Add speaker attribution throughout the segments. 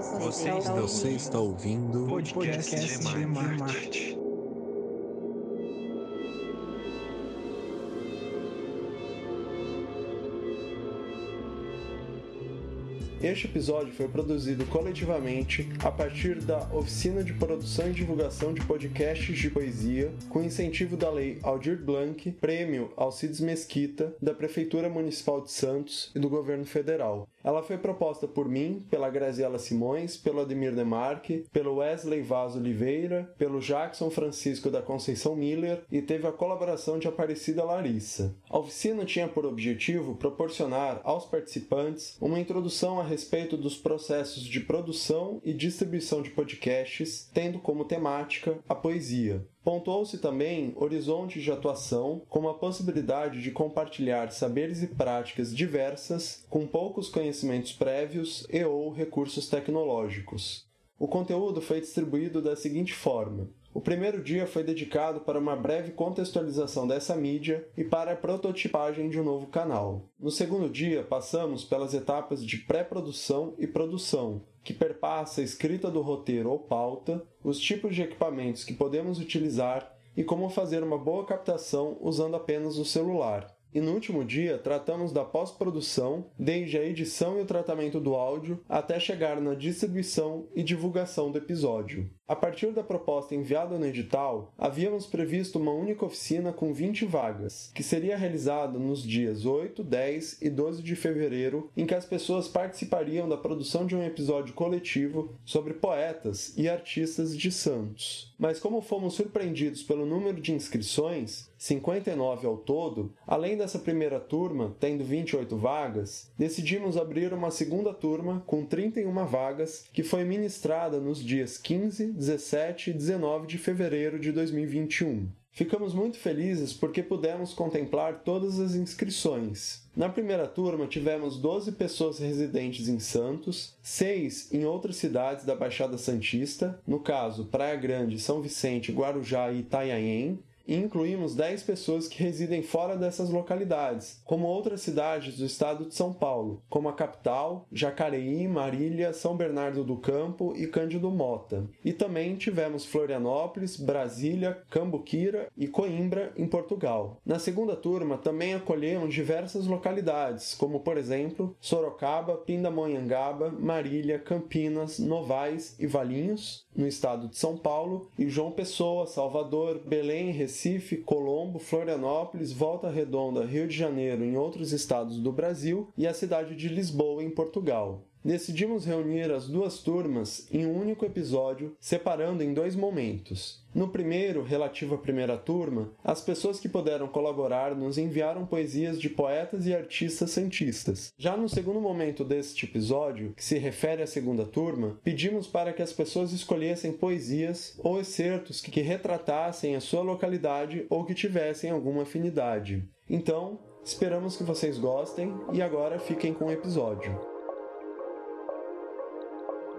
Speaker 1: Você, está, ouvindo
Speaker 2: podcast, podcast de Marte.
Speaker 3: Este episódio foi produzido coletivamente a partir da Oficina de Produção e Divulgação de Podcasts de Poesia, com incentivo da Lei Aldir Blanc, Prêmio Alcides Mesquita, da Prefeitura Municipal de Santos e do Governo Federal. Ela foi proposta por mim, pela Graziela Simões, pelo Ademir Demarque, pelo Wesley Vaz Oliveira, pelo Jackson Francisco da Conceição Miller e teve a colaboração de Aparecida Larissa. A oficina tinha por objetivo proporcionar aos participantes uma introdução a respeito dos processos de produção e distribuição de podcasts, tendo como temática a poesia. Pontuou-se também horizontes de atuação, como a possibilidade de compartilhar saberes e práticas diversas com poucos conhecimentos prévios e ou recursos tecnológicos. O conteúdo foi distribuído da seguinte forma: o primeiro dia foi dedicado para uma breve contextualização dessa mídia e para a prototipagem de um novo canal. No segundo dia, passamos pelas etapas de pré-produção e produção, que perpassa a escrita do roteiro ou pauta, os tipos de equipamentos que podemos utilizar e como fazer uma boa captação usando apenas o celular. E no último dia, tratamos da pós-produção, desde a edição e o tratamento do áudio até chegar na distribuição e divulgação do episódio. A partir da proposta enviada no edital, havíamos previsto uma única oficina com 20 vagas, que seria realizada nos dias 8, 10 e 12 de fevereiro, em que as pessoas participariam da produção de um episódio coletivo sobre poetas e artistas de Santos. Mas como fomos surpreendidos pelo número de inscrições, 59 ao todo, além dessa primeira turma, tendo 28 vagas, decidimos abrir uma segunda turma com 31 vagas, que foi ministrada nos dias 15, 17 e 19 de fevereiro de 2021. Ficamos muito felizes porque pudemos contemplar todas as inscrições. Na primeira turma, tivemos 12 pessoas residentes em Santos, 6 em outras cidades da Baixada Santista, no caso Praia Grande, São Vicente, Guarujá e Itanhaém, e incluímos 10 pessoas que residem fora dessas localidades, como outras cidades do estado de São Paulo, como a capital, Jacareí, Marília, São Bernardo do Campo e Cândido Mota. E também tivemos Florianópolis, Brasília, Cambuquira e Coimbra, em Portugal. Na segunda turma também acolhemos diversas localidades, como por exemplo Sorocaba, Pindamonhangaba, Marília, Campinas, Novais e Valinhos, no estado de São Paulo, e João Pessoa, Salvador, Belém, Recife, Recife, Colombo, Florianópolis, Volta Redonda, Rio de Janeiro em outros estados do Brasil e a cidade de Lisboa em Portugal. Decidimos reunir as duas turmas em um único episódio, separando em dois momentos. No primeiro, relativo à primeira turma, as pessoas que puderam colaborar nos enviaram poesias de poetas e artistas santistas. Já no segundo momento deste episódio, que se refere à segunda turma, pedimos para que as pessoas escolhessem poesias ou excertos que, retratassem a sua localidade ou que tivessem alguma afinidade. Então, esperamos que vocês gostem e agora fiquem com o episódio.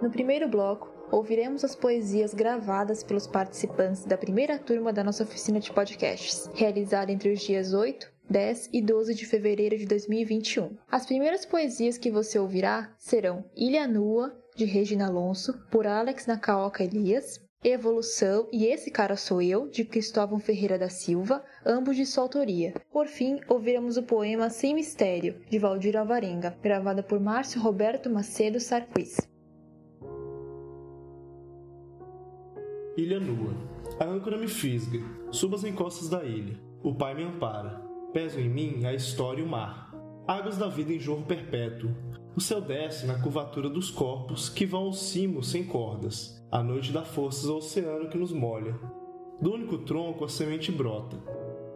Speaker 4: No primeiro bloco, ouviremos as poesias gravadas pelos participantes da primeira turma da nossa oficina de podcasts, realizada entre os dias 8, 10 e 12 de fevereiro de 2021. As primeiras poesias que você ouvirá serão Ilha Nua, de Regina Alonso, por Alex Nakaoka Elias, Evolução e Esse Cara Sou Eu, de Cristóvão Ferreira da Silva, ambos de sua autoria. Por fim, ouviremos o poema Sem Mistério, de Valdir Alvarenga, gravada por Márcio Roberto Macedo Sarquis.
Speaker 5: Ilha nua. A âncora me fisga. Subo as encostas da ilha. O pai me ampara. Peso em mim a história e o mar. Águas da vida em jorro perpétuo. O céu desce na curvatura dos corpos que vão ao cimo sem cordas. A noite dá forças ao oceano que nos molha. Do único tronco a semente brota.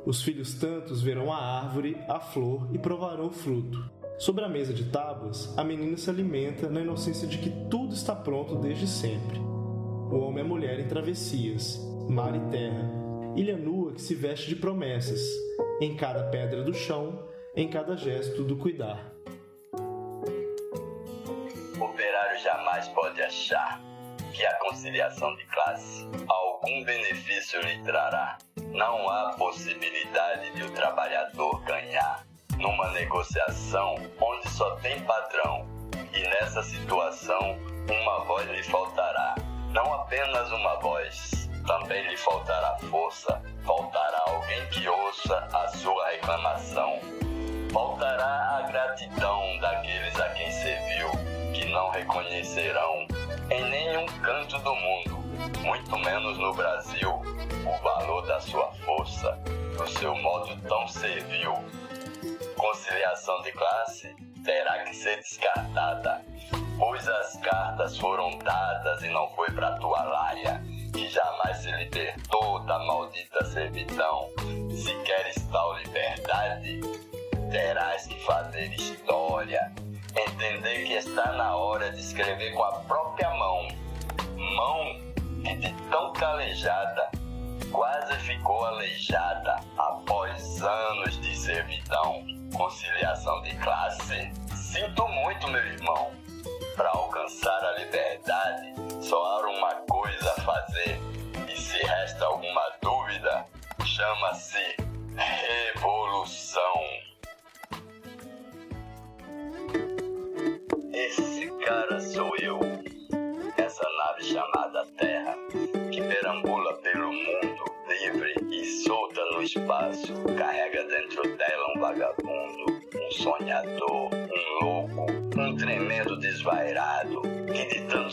Speaker 5: Os filhos tantos verão a árvore, a flor e provarão o fruto. Sobre a mesa de tábuas, a menina se alimenta na inocência de que tudo está pronto desde sempre o homem e a mulher em travessias, mar e terra, ilha nua que se veste de promessas, em cada pedra do chão, em cada gesto do cuidar.
Speaker 6: O operário jamais pode achar que a conciliação de classe algum benefício lhe trará. Não há possibilidade de o trabalhador ganhar numa negociação onde só tem padrão. E nessa situação, uma voz lhe faltará. Não apenas uma voz, também lhe faltará força. Faltará alguém que ouça a sua reclamação. Faltará a gratidão daqueles a quem serviu, que não reconhecerão em nenhum canto do mundo, muito menos no Brasil, o valor da sua força, do seu modo tão servil. Conciliação de classe terá que ser descartada, pois as cartas foram dadas e não foi para tua laia, que jamais se libertou da maldita servidão. Se queres tal liberdade, terás que fazer história, entender que está na hora de escrever com a própria mão, mão que de tão calejada quase ficou aleijada após anos de servidão conciliação de classe. Sinto muito, meu irmão. Para alcançar a liberdade, só há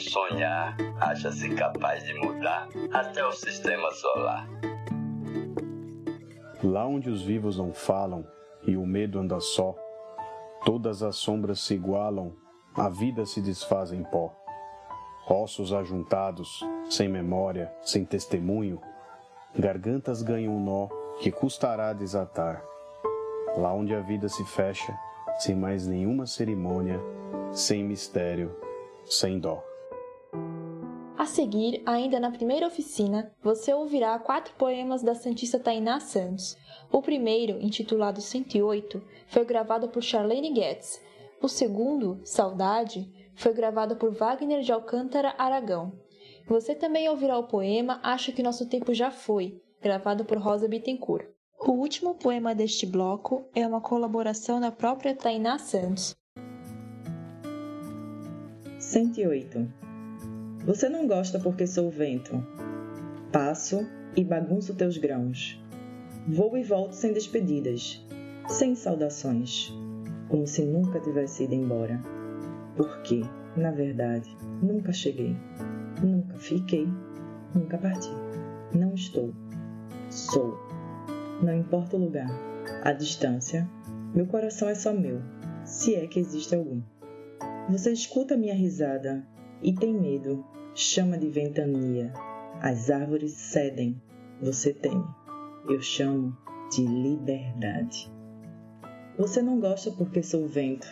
Speaker 6: sonhar acha-se capaz de mudar até o sistema solar.
Speaker 3: Lá onde os vivos não falam e o medo anda só, todas as sombras se igualam, a vida se desfaz em pó. Ossos ajuntados, sem memória, sem testemunho, gargantas ganham um nó que custará desatar. Lá onde a vida se fecha, sem mais nenhuma cerimônia, sem mistério, sem dó.
Speaker 4: A seguir, ainda na primeira oficina, você ouvirá quatro poemas da Santista Tainá Santos. O primeiro, intitulado 108, foi gravado por Charlene Getz. O segundo, Saudade, foi gravado por Wagner de Alcântara Aragão. Você também ouvirá o poema Acho que Nosso Tempo Já Foi, gravado por Rosa Bittencourt. O último poema deste bloco é uma colaboração da própria Tainá Santos.
Speaker 7: 108. Você não gosta porque sou vento. Passo e bagunço teus grãos. Vou e volto sem despedidas, sem saudações, como se nunca tivesse ido embora. Porque, na verdade, nunca cheguei. Nunca fiquei, nunca parti. Não estou. Sou. Não importa o lugar, a distância, meu coração é só meu, se é que existe algum. Você escuta minha risada e tem medo, chama de ventania. As árvores cedem, você teme. Eu chamo de liberdade. Você não gosta porque sou vento,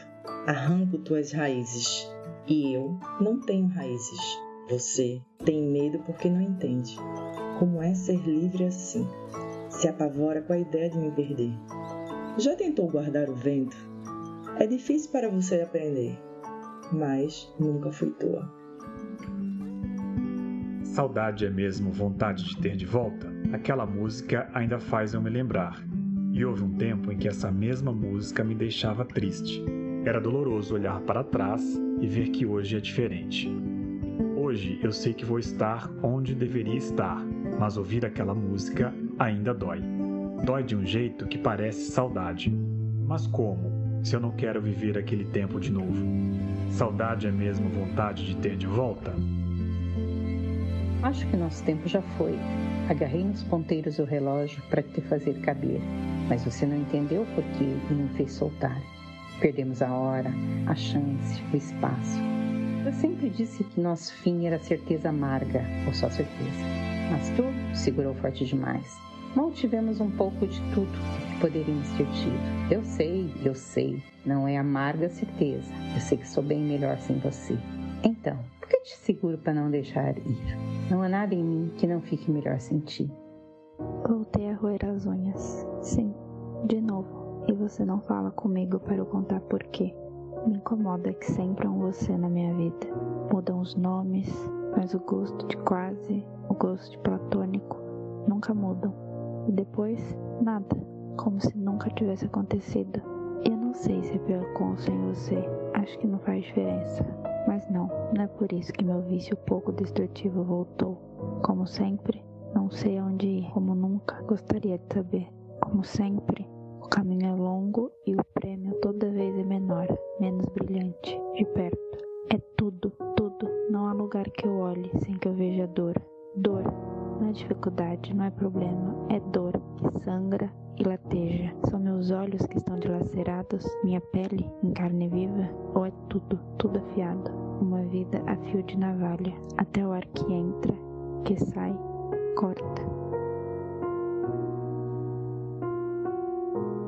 Speaker 7: arranco tuas raízes. E eu não tenho raízes. Você tem medo porque não entende. Como é ser livre assim? Se apavora com a ideia de me perder. Já tentou guardar o vento? É difícil para você aprender, mas nunca fui tua.
Speaker 8: Saudade é mesmo vontade de ter de volta? Aquela música ainda faz eu me lembrar. E houve um tempo em que essa mesma música me deixava triste. Era doloroso olhar para trás e ver que hoje é diferente. Hoje eu sei que vou estar onde deveria estar, mas ouvir aquela música ainda dói. Dói de um jeito que parece saudade. Mas como, se eu não quero viver aquele tempo de novo? Saudade é mesmo vontade de ter de volta?
Speaker 9: Acho que nosso tempo já foi. Agarrei nos ponteiros o relógio para te fazer caber, mas você não entendeu por que e me fez soltar. Perdemos a hora, a chance, o espaço. Eu sempre disse que nosso fim era certeza amarga, ou só certeza. Mas tu segurou forte demais. Mal tivemos um pouco de tudo que poderíamos ter tido. Eu sei, eu sei, não é amarga certeza. Eu sei que sou bem melhor sem você. Então, que te seguro para não deixar ir? Não há nada em mim que não fique melhor sem ti.
Speaker 10: Voltei a roer as unhas. Sim, de novo. E você não fala comigo para eu contar por quê. Me incomoda que sempre há um você na minha vida. Mudam os nomes, mas o gosto de quase, o gosto de platônico, nunca mudam. E depois, nada, como se nunca tivesse acontecido. Eu não sei se é pior com ou sem você. Acho que não faz diferença. Mas não, não é por isso que meu vício pouco destrutivo voltou. Como sempre, não sei onde ir, como nunca gostaria de saber. Como sempre, o caminho é longo e o prêmio toda vez é menor, menos brilhante, de perto. É tudo, tudo. Não há lugar que eu olhe sem que eu veja dor. Dor. Não é dificuldade, não é problema, é dor que sangra e lateja. São meus olhos que estão dilacerados, minha pele em carne viva, ou é tudo, tudo afiado? Uma vida a fio de navalha, até o ar que entra, que sai, corta.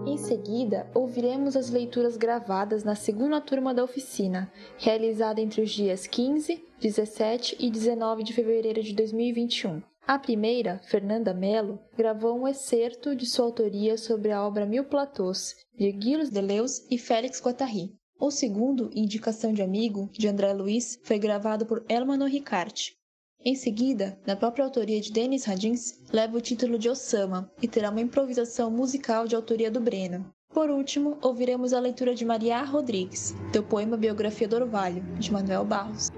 Speaker 4: Em seguida, ouviremos as leituras gravadas na segunda turma da oficina, realizada entre os dias 15, 17 e 19 de fevereiro de 2021. A primeira, Fernanda Mello, gravou um excerto de sua autoria sobre a obra Mil Platôs, de Gilles Deleuze e Félix Guattari. O segundo, Indicação de Amigo, de André Luiz, foi gravado por Elmano Ricarte. Em seguida, na própria autoria de Denis Radins, leva o título de Osama e terá uma improvisação musical de autoria do Breno. Por último, ouviremos a leitura de Maria Rodrigues, do poema Biografia do Orvalho, de Manuel Barros.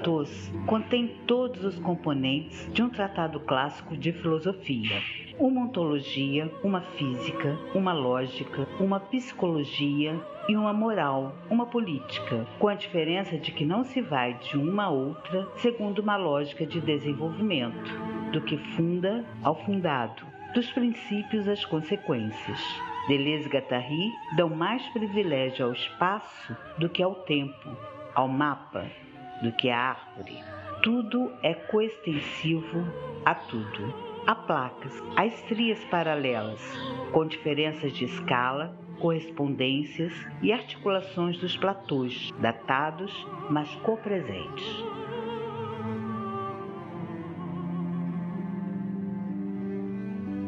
Speaker 11: Platôs contém todos os componentes de um tratado clássico de filosofia. Uma ontologia, uma física, uma lógica, uma psicologia e uma moral, uma política, com a diferença de que não se vai de uma a outra segundo uma lógica de desenvolvimento, do que funda ao fundado, dos princípios às consequências. Deleuze e Guattari dão mais privilégio ao espaço do que ao tempo, ao mapa do que a árvore. Tudo é coextensivo a tudo. Há placas, há estrias paralelas, com diferenças de escala, correspondências e articulações dos platôs, datados, mas copresentes.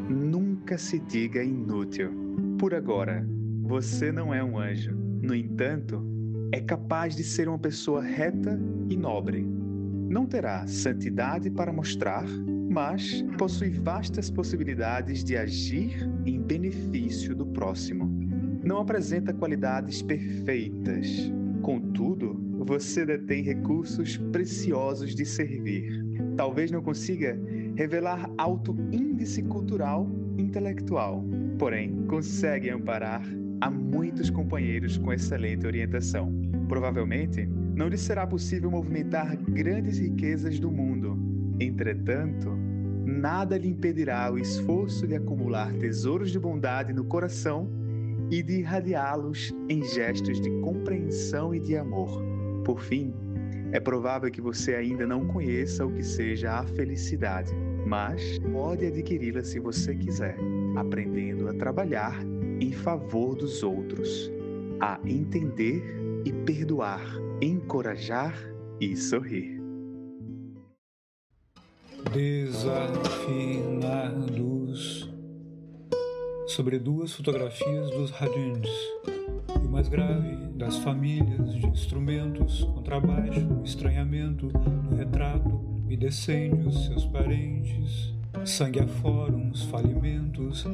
Speaker 12: Nunca se diga inútil. Por agora, você não é um anjo. No entanto, é capaz de ser uma pessoa reta e nobre. Não terá santidade para mostrar, mas possui vastas possibilidades de agir em benefício do próximo. Não apresenta qualidades perfeitas. Contudo, você detém recursos preciosos de servir. Talvez não consiga revelar alto índice cultural intelectual, porém consegue amparar a muitos companheiros com excelente orientação. Provavelmente, não lhe será possível movimentar grandes riquezas do mundo. Entretanto, nada lhe impedirá o esforço de acumular tesouros de bondade no coração e de irradiá-los em gestos de compreensão e de amor. Por fim, é provável que você ainda não conheça o que seja a felicidade, mas pode adquiri-la se você quiser, aprendendo a trabalhar em favor dos outros, a entender e perdoar, encorajar e sorrir.
Speaker 13: Desafinados sobre duas fotografias dos Radins e o mais grave das famílias de instrumentos, contrabaixo, estranhamento do retrato e descende os seus parentes, sangue afora uns falimentos,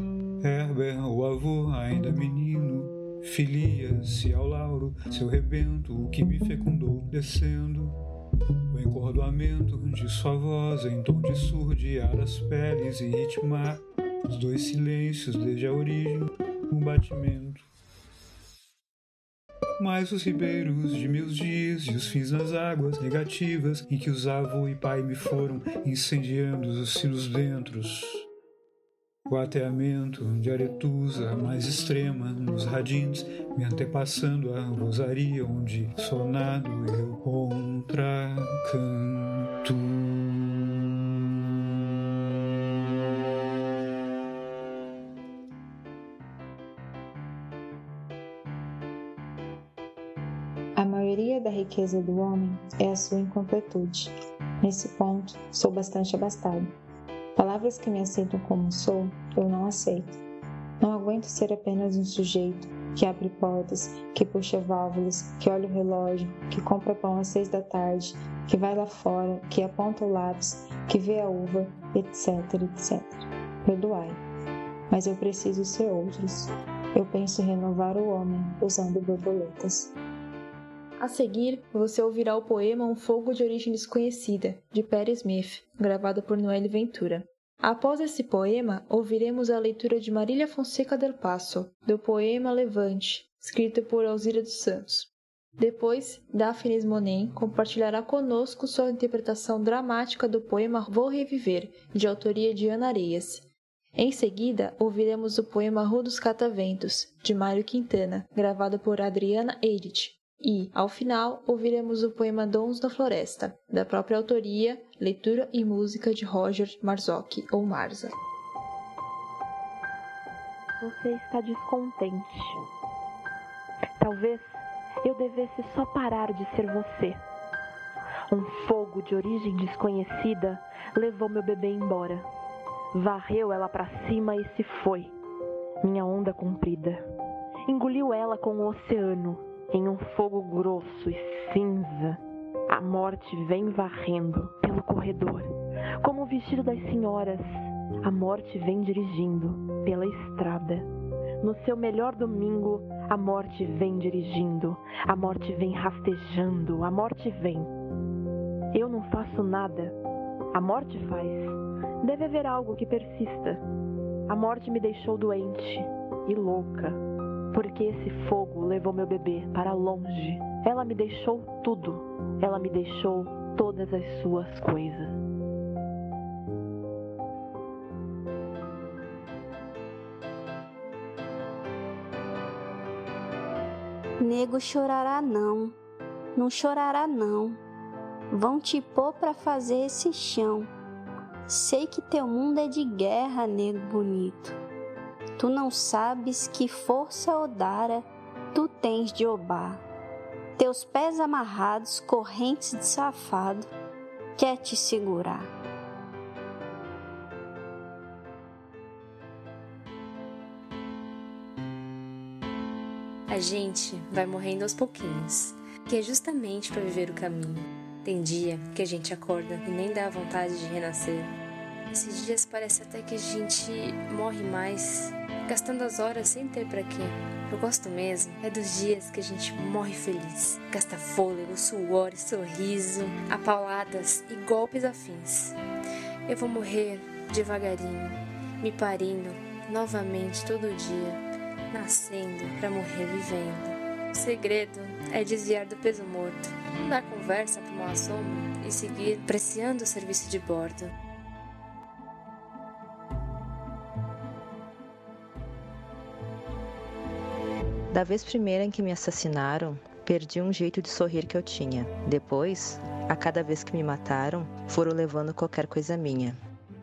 Speaker 13: Herbert, o avô ainda menino, Filia-se ao lauro, seu rebento, o que me fecundou, descendo. O encordoamento de sua voz em tom de surdear as peles e ritmar os dois silêncios desde a origem, um batimento. Mas os ribeiros de meus dias e os fins nas águas negativas em que os avô e pai me foram incendiando os sinos dentros o ateamento de Aretusa mais extrema nos radins, me antepassando a rosaria onde sonado eu contracanto.
Speaker 14: A maioria da riqueza do homem é a sua incompletude. Nesse ponto, sou bastante abastado. Palavras que me aceitam como sou, eu não aceito. Não aguento ser apenas um sujeito que abre portas, que puxa válvulas, que olha o relógio, que compra pão às seis da tarde, que vai lá fora, que aponta o lápis, que vê a uva, etc, etc. Perdoai. Mas eu preciso ser outros. Eu penso renovar o homem usando borboletas.
Speaker 4: A seguir, você ouvirá o poema Um Fogo de Origem Desconhecida, de Perry Smith, gravado por Noelle Ventura. Após esse poema, ouviremos a leitura de Marília Fonseca del Passo, do poema Levante, escrito por Alzira dos Santos. Depois, Daphne Monet compartilhará conosco sua interpretação dramática do poema Vou Reviver, de autoria de Ana Areias. Em seguida, ouviremos o poema Rua dos Cataventos, de Mário Quintana, gravado por Adriana Edith, e, ao final, ouviremos o poema Dons da Floresta, da própria autoria, leitura e música de Roger Marzocchi ou Marza.
Speaker 15: Você está descontente. Talvez eu devesse só parar de ser você. Um fogo de origem desconhecida levou meu bebê embora. Varreu ela para cima e se foi. Minha onda comprida. Engoliu ela com o oceano em um fogo grosso e cinza, a morte vem varrendo pelo corredor. Como o vestido das senhoras, a morte vem dirigindo pela estrada. No seu melhor domingo, a morte vem dirigindo, a morte vem rastejando, a morte vem. Eu não faço nada, a morte faz. Deve haver algo que persista. A morte me deixou doente e louca porque esse fogo levou meu bebê para longe. Ela me deixou tudo. Ela me deixou todas as suas coisas.
Speaker 16: Nego chorará não, não chorará não. Vão te pôr para fazer esse chão. Sei que teu mundo é de guerra, nego bonito. Tu não sabes que força odara tu tens de Obá. Teus pés amarrados, correntes de safado, quer te segurar.
Speaker 17: A gente vai morrendo aos pouquinhos, que é justamente para viver o caminho. Tem dia que a gente acorda e nem dá vontade de renascer. Esses dias parece até que a gente morre mais gastando as horas sem ter para quê. Eu gosto mesmo é dos dias que a gente morre feliz, gasta fôlego, suor, sorriso, apauladas e golpes afins. Eu vou morrer devagarinho, me parindo novamente todo dia, nascendo para morrer vivendo. O segredo é desviar do peso morto, não dar conversa para mal assomo e seguir preciando o serviço de bordo.
Speaker 18: Da vez primeira em que me assassinaram, perdi um jeito de sorrir que eu tinha. Depois, a cada vez que me mataram, foram levando qualquer coisa minha.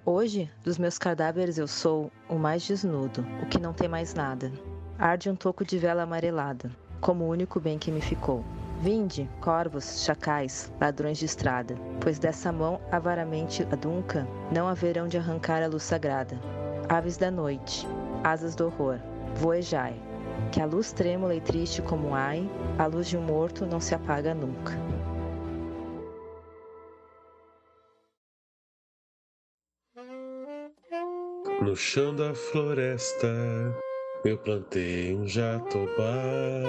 Speaker 18: Hoje, dos meus cadáveres eu sou o mais desnudo, o que não tem mais nada. Arde um toco de vela amarelada, como o único bem que me ficou. Vinde, corvos, chacais, ladrões de estrada, pois dessa mão avaramente adunca não haverão de arrancar a luz sagrada. Aves da noite, asas do horror, voejai, que a luz trêmula e triste como ai, a luz de um morto não se apaga nunca.
Speaker 1: No chão da floresta eu plantei um jatobá,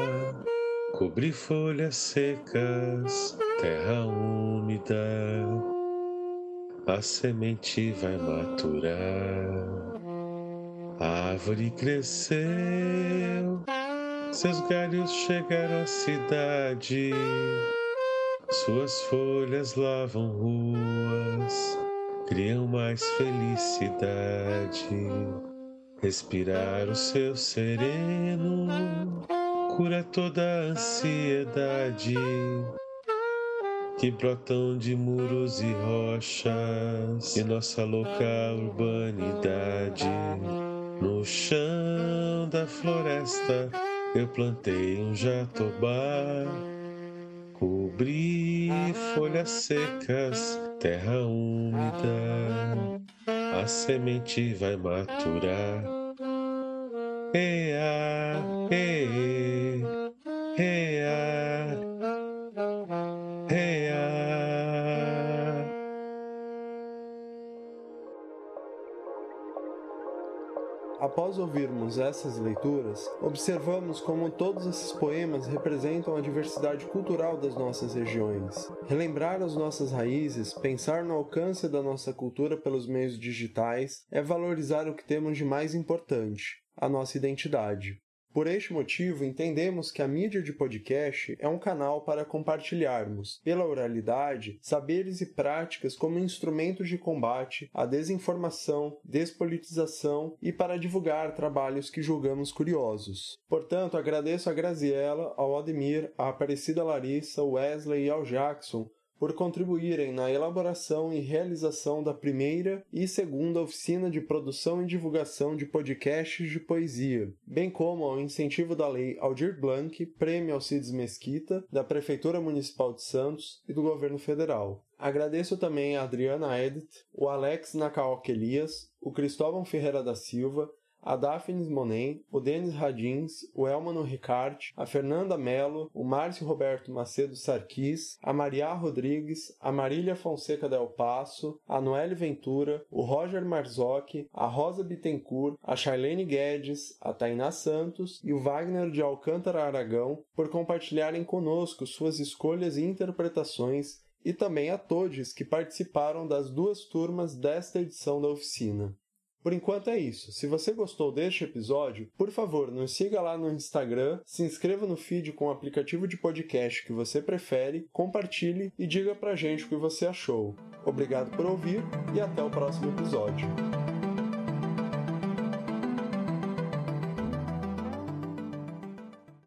Speaker 1: cobri folhas secas, terra úmida, a semente vai maturar. Árvore cresceu, seus galhos chegaram à cidade, suas folhas lavam ruas, criam mais felicidade. Respirar o seu sereno cura toda a ansiedade que brotam de muros e rochas e nossa louca urbanidade. No chão da floresta eu plantei um jatobá, cobri folhas secas, terra úmida, a semente vai maturar. Ea, e, ea.
Speaker 3: Após ouvirmos essas leituras, observamos como todos esses poemas representam a diversidade cultural das nossas regiões. Relembrar as nossas raízes, pensar no alcance da nossa cultura pelos meios digitais, é valorizar o que temos de mais importante, a nossa identidade. Por este motivo, entendemos que a mídia de podcast é um canal para compartilharmos, pela oralidade, saberes e práticas como instrumentos de combate à desinformação, despolitização e para divulgar trabalhos que julgamos curiosos. Portanto, agradeço a Graziella, ao Ademir, à Aparecida Larissa, Wesley e ao Jackson por contribuírem na elaboração e realização da primeira e segunda oficina de produção e divulgação de podcasts de poesia, bem como ao incentivo da Lei Aldir Blanc, Prêmio Alcides Mesquita, da Prefeitura Municipal de Santos e do Governo Federal. Agradeço também a Adriana Edith, o Alex Nakaok Elias, o Cristóvão Ferreira da Silva, a Daphne Monem, o Denis Radins, o Elmano Ricard, a Fernanda Mello, o Márcio Roberto Macedo Sarquis, a Maria Rodrigues, a Marília Fonseca Del Passo, a Noelle Ventura, o Roger Marzocchi, a Rosa Bittencourt, a Charlene Guedes, a Tainá Santos e o Wagner de Alcântara Aragão por compartilharem conosco suas escolhas e interpretações e também a todos que participaram das duas turmas desta edição da oficina. Por enquanto é isso. Se você gostou deste episódio, por favor, nos siga lá no Instagram, se inscreva no feed com o aplicativo de podcast que você prefere, compartilhe e diga pra gente o que você achou. Obrigado por ouvir e até o próximo episódio.